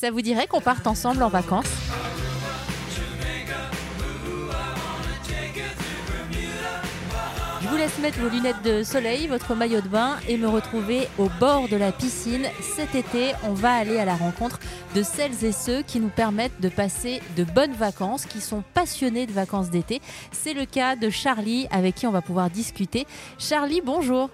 Ça vous dirait qu'on parte ensemble en vacances Je vous laisse mettre vos lunettes de soleil, votre maillot de bain et me retrouver au bord de la piscine. Cet été, on va aller à la rencontre de celles et ceux qui nous permettent de passer de bonnes vacances, qui sont passionnés de vacances d'été. C'est le cas de Charlie avec qui on va pouvoir discuter. Charlie, bonjour.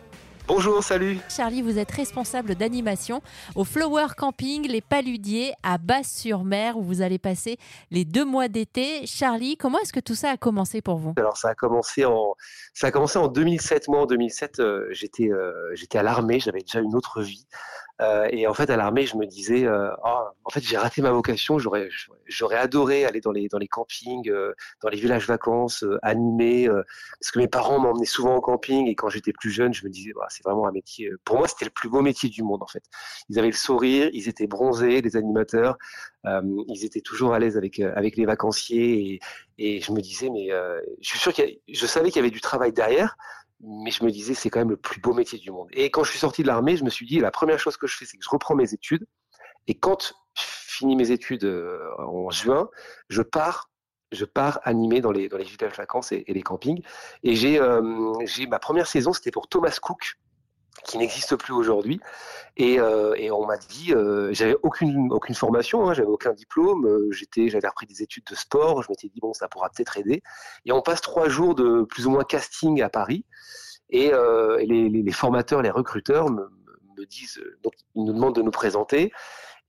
Bonjour, salut. Charlie, vous êtes responsable d'animation au Flower Camping Les Paludiers à Basse-sur-Mer où vous allez passer les deux mois d'été. Charlie, comment est-ce que tout ça a commencé pour vous? Alors ça a commencé en ça a commencé en 2007. Moi en 2007, euh, j'étais euh, j'étais à l'armée, j'avais déjà une autre vie. Euh, et en fait, à l'armée, je me disais, euh, oh, en fait, j'ai raté ma vocation. J'aurais, j'aurais adoré aller dans les dans les campings, euh, dans les villages vacances, euh, animer, parce que mes parents m'emmenaient souvent au camping. Et quand j'étais plus jeune, je me disais, c'est vraiment un métier. Pour moi, c'était le plus beau métier du monde, en fait. Ils avaient le sourire, ils étaient bronzés, les animateurs. ils étaient toujours à l'aise avec avec les vacanciers. Et, et je me disais, mais je suis sûr qu'il je savais qu'il y avait du travail derrière mais je me disais c'est quand même le plus beau métier du monde. Et quand je suis sorti de l'armée, je me suis dit la première chose que je fais, c'est que je reprends mes études. Et quand je finis mes études euh, en juin, je pars, je pars animer dans les dans les villages vacances et, les campings. Et j'ai euh, j'ai ma première saison, c'était pour Thomas Cook, qui n'existe plus aujourd'hui. Et, euh, et, on m'a dit, euh, j'avais aucune aucune formation, hein, j'avais aucun diplôme, euh, j'étais, j'avais repris des études de sport. Je m'étais dit bon, ça pourra peut-être aider. Et on passe trois jours de plus ou moins casting à Paris. Et, euh, et les, les, formateurs, les recruteurs me, me, disent, donc ils nous demandent de nous présenter.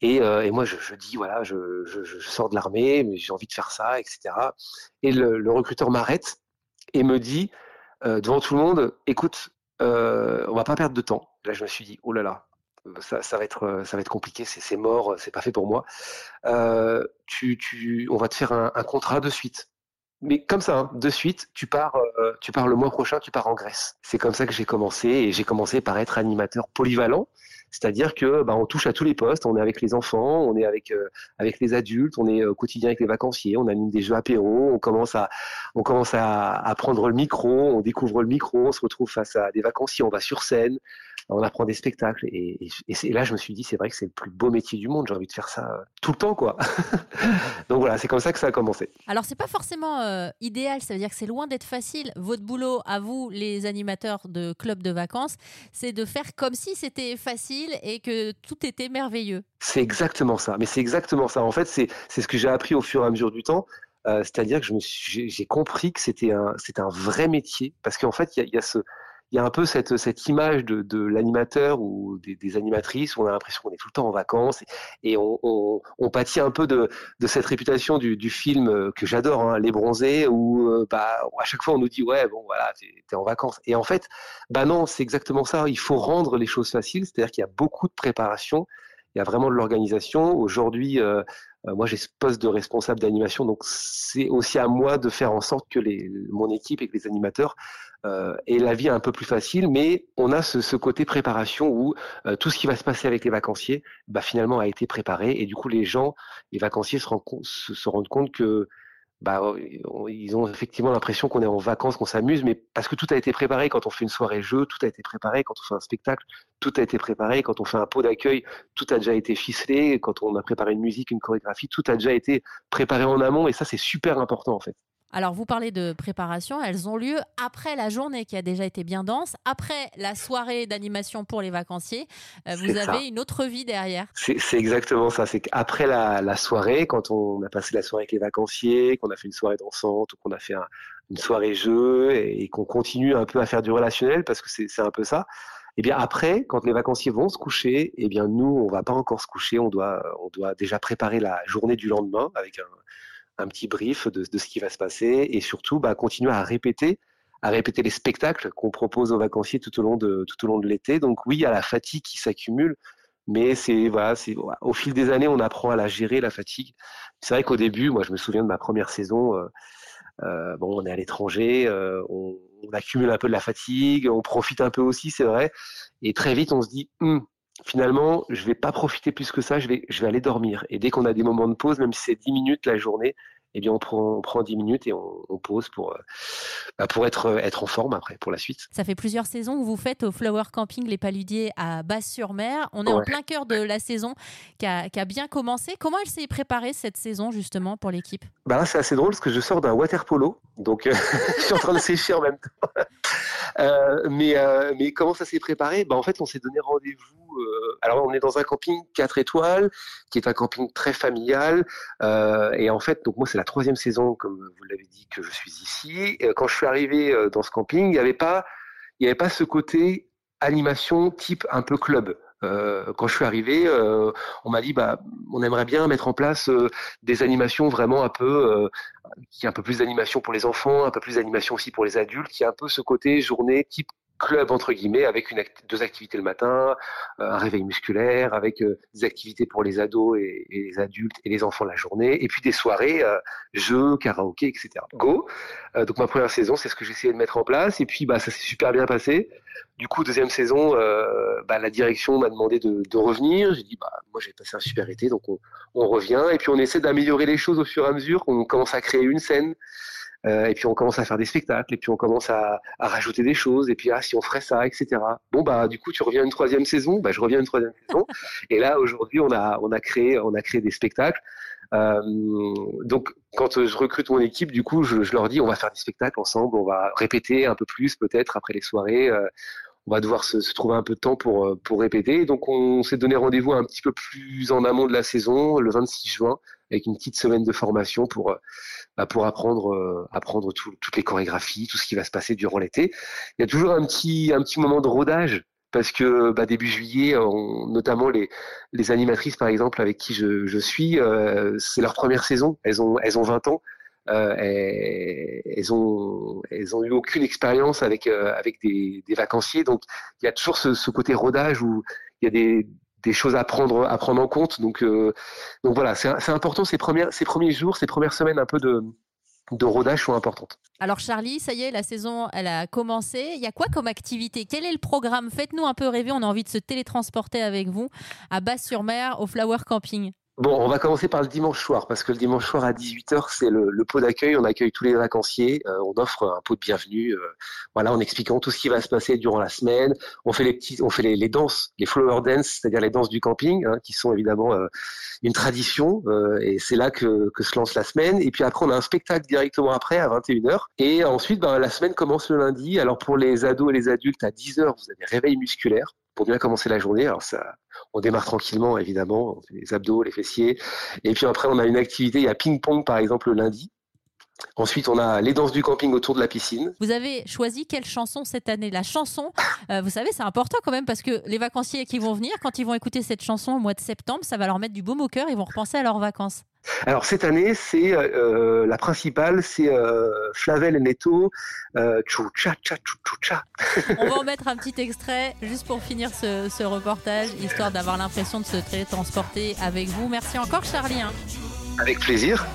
Et, euh, et moi, je, je, dis voilà, je, je, je sors de l'armée, mais j'ai envie de faire ça, etc. Et le, le recruteur m'arrête et me dit euh, devant tout le monde, écoute, euh, on va pas perdre de temps. Là, je me suis dit, oh là là, ça, ça va être, ça va être compliqué, c'est mort, c'est pas fait pour moi. Euh, tu, tu, on va te faire un, un, contrat de suite. Mais comme ça, hein, de suite, tu pars, euh, tu pars le mois prochain, tu pars en Grèce. C'est comme ça que j'ai commencé et j'ai commencé par être animateur polyvalent. C'est-à-dire que bah, on touche à tous les postes, on est avec les enfants, on est avec euh, avec les adultes, on est au quotidien avec les vacanciers, on anime des jeux apéro, on commence à on commence à, prendre le micro, on découvre le micro, on se retrouve face à des vacanciers, on va sur scène, on apprend des spectacles et, et, et là je me suis dit c'est vrai que c'est le plus beau métier du monde, j'ai envie de faire ça tout le temps quoi. Donc voilà, c'est comme ça que ça a commencé. Alors c'est pas forcément euh, idéal, ça veut dire que c'est loin d'être facile. Votre boulot à vous les animateurs de clubs de vacances, c'est de faire comme si c'était facile et que tout était merveilleux. C'est exactement ça. Mais c'est exactement ça. En fait, c'est c'est ce que j'ai appris au fur et à mesure du temps. Euh, C'est-à-dire que je me j'ai compris que c'était un un vrai métier parce qu'en fait il y a, y a ce il y a un peu cette, cette image de, de l'animateur ou des, des, animatrices où on a l'impression qu'on est tout le temps en vacances et, on, on, on, pâtit un peu de, de cette réputation du, du film que j'adore, hein, Les Bronzés, où euh, bah, à chaque fois on nous dit ouais bon voilà t'es es en vacances et en fait bah non c'est exactement ça. Il faut rendre les choses faciles, c'est-à-dire qu'il y a beaucoup de préparation, il y a vraiment de l'organisation. Aujourd'hui euh, moi, j'ai ce poste de responsable d'animation, donc c'est aussi à moi de faire en sorte que les, mon équipe et que les animateurs euh, aient la vie un peu plus facile. Mais on a ce, ce côté préparation où euh, tout ce qui va se passer avec les vacanciers, bah, finalement, a été préparé. Et du coup, les gens, les vacanciers se, rendent, se, se rendent compte que bah, ils ont effectivement l'impression qu'on est en vacances, qu'on s'amuse, mais parce que tout a été préparé quand on fait une soirée jeu, tout a été préparé quand on fait un spectacle, tout a été préparé quand on fait un pot d'accueil, tout a déjà été ficelé, quand on a préparé une musique, une chorégraphie, tout a déjà été préparé en amont, et ça c'est super important en fait. Alors, vous parlez de préparation, elles ont lieu après la journée qui a déjà été bien dense, après la soirée d'animation pour les vacanciers. Euh, vous avez ça. une autre vie derrière. C'est exactement ça. C'est qu'après la, la, soirée, quand on a passé la soirée avec les vacanciers, qu'on a fait une soirée dansante ou qu'on a fait un, une soirée jeu et, et qu'on continue un peu à faire du relationnel, parce que c'est un peu ça. Et eh bien après, quand les vacanciers vont se coucher, eh bien nous, on va pas encore se coucher. On doit, on doit déjà préparer la journée du lendemain avec un un petit brief de, ce qui va se passer et surtout bah, continuer à répéter à répéter les spectacles qu'on propose aux vacanciers tout au long de tout au long de l'été. Donc oui, il y a la fatigue qui s'accumule, mais c'est voilà, c'est au fil des années, on apprend à la gérer la fatigue. C'est vrai qu'au début, moi, je me souviens de ma première saison. Euh, euh, bon, on est à l'étranger, euh, on, accumule un peu de la fatigue, on profite un peu aussi, c'est vrai, et très vite, on se dit, hm, finalement, je vais pas profiter plus que ça, je vais, je vais aller dormir. Et dès qu'on a des moments de pause, même si c'est 10 minutes la journée, eh bien on prend, on prend 10 minutes et on, pose pour, euh, bah, pour être, être en forme après pour la suite. Ça fait plusieurs saisons que vous faites au Flower Camping Les Paludiers à Basse-sur-Mer. On est en plein cœur de la saison qui a, qui a bien commencé. Comment elle s'est préparée cette saison justement pour l'équipe? Bah C'est assez drôle parce que je sors d'un water polo, donc je suis en train de sécher en même temps. Euh, mais, mais comment ça s'est préparé? Bah, En fait, on s'est donné rendez-vous euh, alors on est dans un camping 4 étoiles, qui est un camping très familial. Euh, et en fait, donc moi c'est la troisième saison, comme vous l'avez dit, que je suis ici. quand je suis arrivé euh, dans ce camping, il n'y avait pas, il n'y avait pas ce côté animation type un peu club. quand je suis arrivé, on m'a dit bah on aimerait bien mettre en place des animations vraiment un peu qui a un peu plus d'animation pour les enfants, un peu plus d'animation aussi pour les adultes, qui a un peu ce côté journée type club entre guillemets avec une deux activités le matin, euh, un réveil musculaire, avec euh, des activités pour les ados et, les adultes et les enfants la journée, et puis des soirées euh, jeux, karaoké, etc. Go. donc ma première saison, c'est ce que essayé de mettre en place, et puis bah ça s'est super bien passé. Du coup deuxième saison, bah, la direction m'a demandé de, de revenir. J'ai dit bah moi j'ai passé un super été, donc on, on revient, et puis on essaie d'améliorer les choses au fur et à mesure. On commence à créer une scène. Euh, et puis on commence à faire des spectacles, et puis on commence à, rajouter des choses, et puis ah, si on ferait ça, etc. Bon bah du coup tu reviens une troisième saison, bah je reviens une troisième saison, et là aujourd'hui on a on a créé on a créé des spectacles. Euh, donc quand je recrute mon équipe, du coup je, je, leur dis on va faire des spectacles ensemble, on va répéter un peu plus peut-être après les soirées. Euh, on va devoir se, se, trouver un peu de temps pour, pour répéter. Donc on s'est donné rendez-vous un petit peu plus en amont de la saison, le 26 juin, avec une petite semaine de formation pour bah, pour apprendre euh, apprendre toutes les chorégraphies, tout ce qui va se passer durant l'été. Il y a toujours un petit un petit moment de rodage parce que bah, début juillet, notamment les, les animatrices par exemple avec qui je, je suis, euh, c'est leur première saison. Elles ont elles ont 20 ans. Euh, elles ont elles ont eu aucune expérience avec euh, avec des, des vacanciers, donc il y a toujours ce, ce côté rodage où il y a des des choses à prendre en compte. Donc euh, voilà, c'est important ces premiers jours, ces premières semaines un peu de de rodage sont importantes. Alors Charlie, ça y est, la saison, elle a commencé. Il y a quoi comme activité? Quel est le programme? Faites-nous un peu rêver. On a envie de se télétransporter avec vous à Basse-sur-Mer au Flower Camping. Bon, on va commencer par le dimanche soir, parce que le dimanche soir à 18h, c'est le, pot d'accueil. On accueille tous les vacanciers. Euh, on offre un pot de bienvenue, euh, voilà, en expliquant tout ce qui va se passer durant la semaine. On fait les petits, on fait les, danses, les flower dance, c'est-à-dire les danses du camping, hein, qui sont évidemment euh, une tradition. et c'est là que, que, se lance la semaine. Et puis après, on a un spectacle directement après à 21h. Et ensuite, ben, la semaine commence le lundi. Alors pour les ados et les adultes, à 10h, vous avez réveil musculaire pour bien commencer la journée. Alors ça, on démarre tranquillement évidemment, les abdos, les fessiers, et puis après on a une activité, il y a ping-pong par exemple le lundi. Ensuite, on a les danses du camping autour de la piscine. Vous avez choisi quelle chanson cette année? La chanson, euh, vous savez, c'est important quand même parce que les vacanciers qui vont venir, quand ils vont écouter cette chanson au mois de septembre, ça va leur mettre du baume au cœur, ils vont repenser à leurs vacances. Alors cette année, c'est euh, euh, la principale, c'est euh, Flavel et Neto, euh, cha cha cha. On va en mettre un petit extrait juste pour finir ce, ce reportage, histoire d'avoir l'impression de se transporter avec vous. Merci encore Charlie. Hein. Avec plaisir.